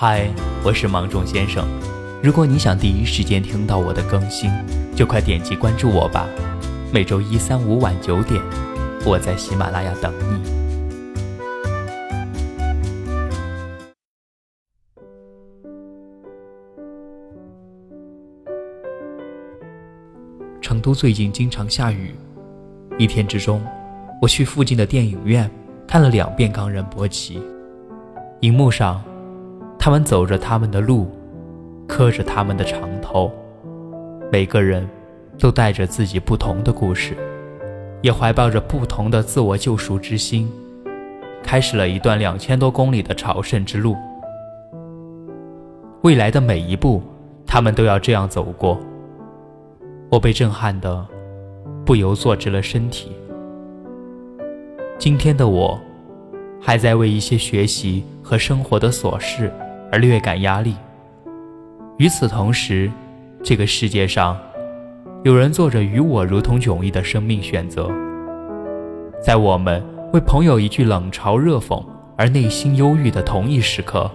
嗨，我是芒种先生。如果你想第一时间听到我的更新，就快点击关注我吧。每周一、三、五晚九点，我在喜马拉雅等你。成都最近经常下雨，一天之中，我去附近的电影院看了两遍《冈仁波齐》，荧幕上。他们走着他们的路，磕着他们的长头，每个人都带着自己不同的故事，也怀抱着不同的自我救赎之心，开始了一段两千多公里的朝圣之路。未来的每一步，他们都要这样走过。我被震撼的，不由坐直了身体。今天的我，还在为一些学习和生活的琐事。而略感压力。与此同时，这个世界上，有人做着与我如同迥异的生命选择。在我们为朋友一句冷嘲热讽而内心忧郁的同一时刻，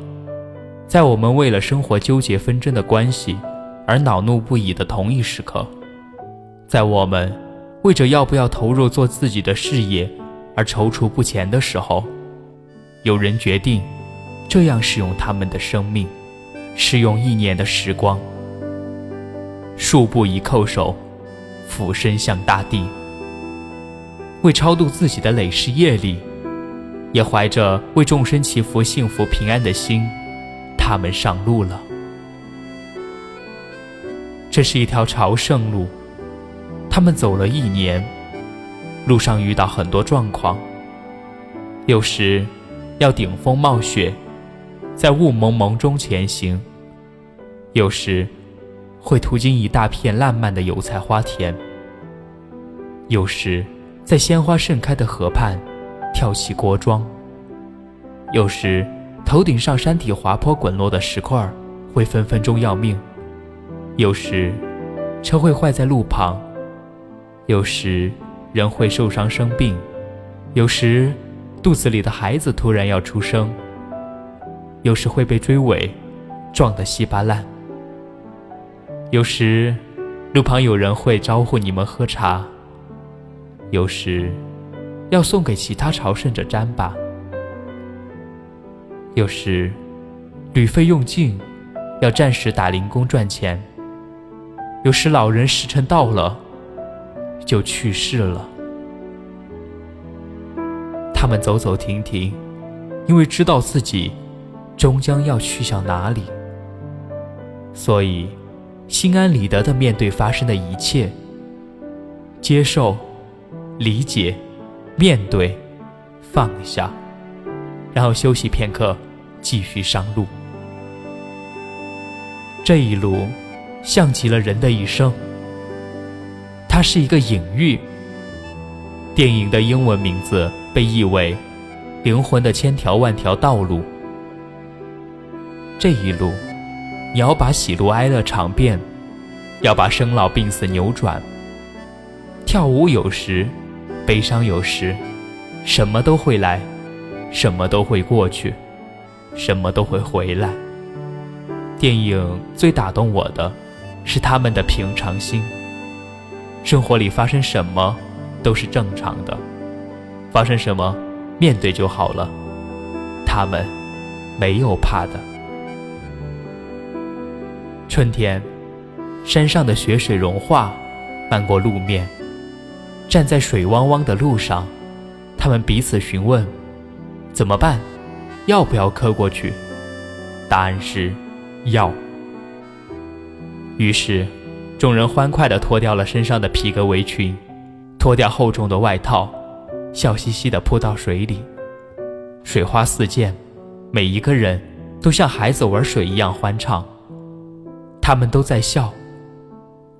在我们为了生活纠结纷争的关系而恼怒不已的同一时刻，在我们为着要不要投入做自己的事业而踌躇不前的时候，有人决定。这样使用他们的生命，使用一年的时光，数步一叩首，俯身向大地，为超度自己的累世业力，也怀着为众生祈福幸福平安的心，他们上路了。这是一条朝圣路，他们走了一年，路上遇到很多状况，有时要顶风冒雪。在雾蒙蒙中前行，有时会途经一大片烂漫的油菜花田；有时在鲜花盛开的河畔跳起锅庄；有时头顶上山体滑坡滚落的石块会分分钟要命；有时车会坏在路旁；有时人会受伤生病；有时肚子里的孩子突然要出生。有时会被追尾，撞得稀巴烂；有时路旁有人会招呼你们喝茶；有时要送给其他朝圣者沾吧；有时旅费用尽，要暂时打零工赚钱；有时老人时辰到了，就去世了。他们走走停停，因为知道自己。终将要去向哪里？所以，心安理得地面对发生的一切，接受、理解、面对、放下，然后休息片刻，继续上路。这一路，像极了人的一生。它是一个隐喻。电影的英文名字被译为“灵魂的千条万条道路”。这一路，你要把喜怒哀乐尝遍，要把生老病死扭转。跳舞有时，悲伤有时，什么都会来，什么都会过去，什么都会回来。电影最打动我的，是他们的平常心。生活里发生什么，都是正常的，发生什么，面对就好了。他们没有怕的。春天，山上的雪水融化，漫过路面。站在水汪汪的路上，他们彼此询问：怎么办？要不要磕过去？答案是要。于是，众人欢快地脱掉了身上的皮革围裙，脱掉厚重的外套，笑嘻嘻地扑到水里。水花四溅，每一个人都像孩子玩水一样欢畅。他们都在笑，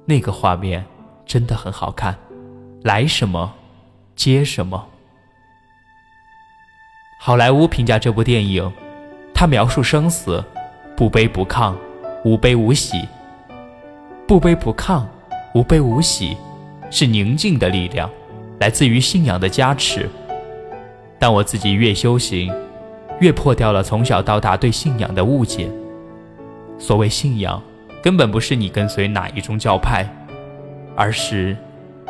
那个画面真的很好看。来什么，接什么。好莱坞评价这部电影，他描述生死，不卑不亢，无悲无喜。不卑不亢，无悲无喜，是宁静的力量，来自于信仰的加持。但我自己越修行，越破掉了从小到大对信仰的误解。所谓信仰，根本不是你跟随哪一种教派，而是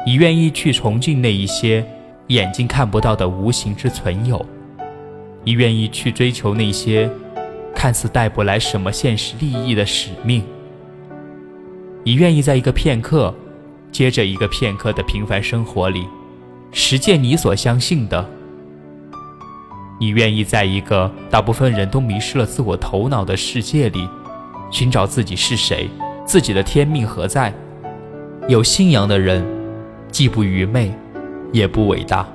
你愿意去崇敬那一些眼睛看不到的无形之存有，你愿意去追求那些看似带不来什么现实利益的使命，你愿意在一个片刻接着一个片刻的平凡生活里，实践你所相信的。你愿意在一个大部分人都迷失了自我头脑的世界里，寻找自己是谁，自己的天命何在？有信仰的人，既不愚昧，也不伟大，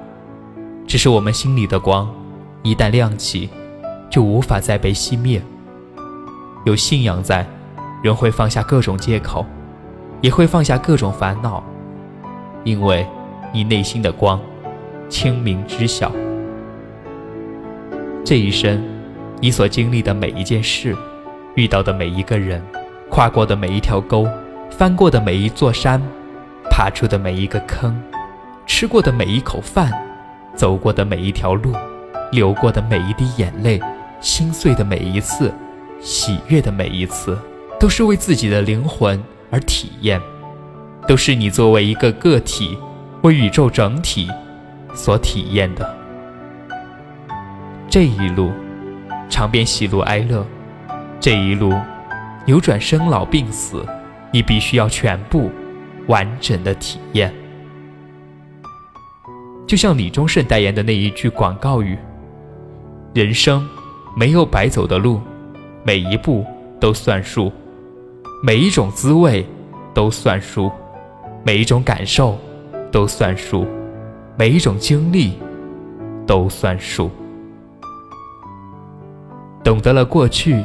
只是我们心里的光，一旦亮起，就无法再被熄灭。有信仰在，人会放下各种借口，也会放下各种烦恼，因为你内心的光，清明知晓。这一生，你所经历的每一件事，遇到的每一个人，跨过的每一条沟，翻过的每一座山，爬出的每一个坑，吃过的每一口饭，走过的每一条路，流过的每一滴眼泪，心碎的每一次，喜悦的每一次，都是为自己的灵魂而体验，都是你作为一个个体，为宇宙整体所体验的。这一路，尝遍喜怒哀乐；这一路，扭转生老病死，你必须要全部完整的体验。就像李宗盛代言的那一句广告语：“人生没有白走的路，每一步都算数，每一种滋味都算数，每一种感受都算数，每一种经历都算数。”懂得了过去，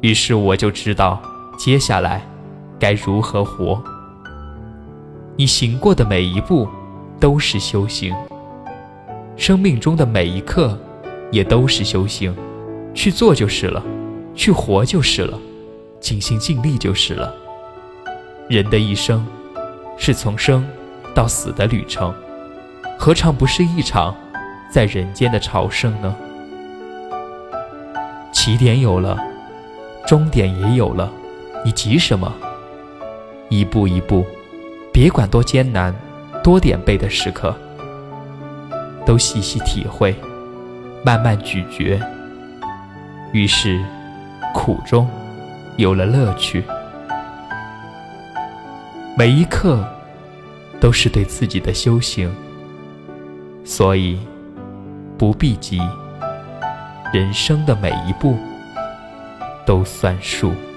于是我就知道接下来该如何活。你行过的每一步都是修行，生命中的每一刻也都是修行。去做就是了，去活就是了，尽心尽力就是了。人的一生是从生到死的旅程，何尝不是一场在人间的朝圣呢？起点有了，终点也有了，你急什么？一步一步，别管多艰难，多点背的时刻，都细细体会，慢慢咀嚼。于是，苦中有了乐趣。每一刻都是对自己的修行，所以不必急。人生的每一步都算数。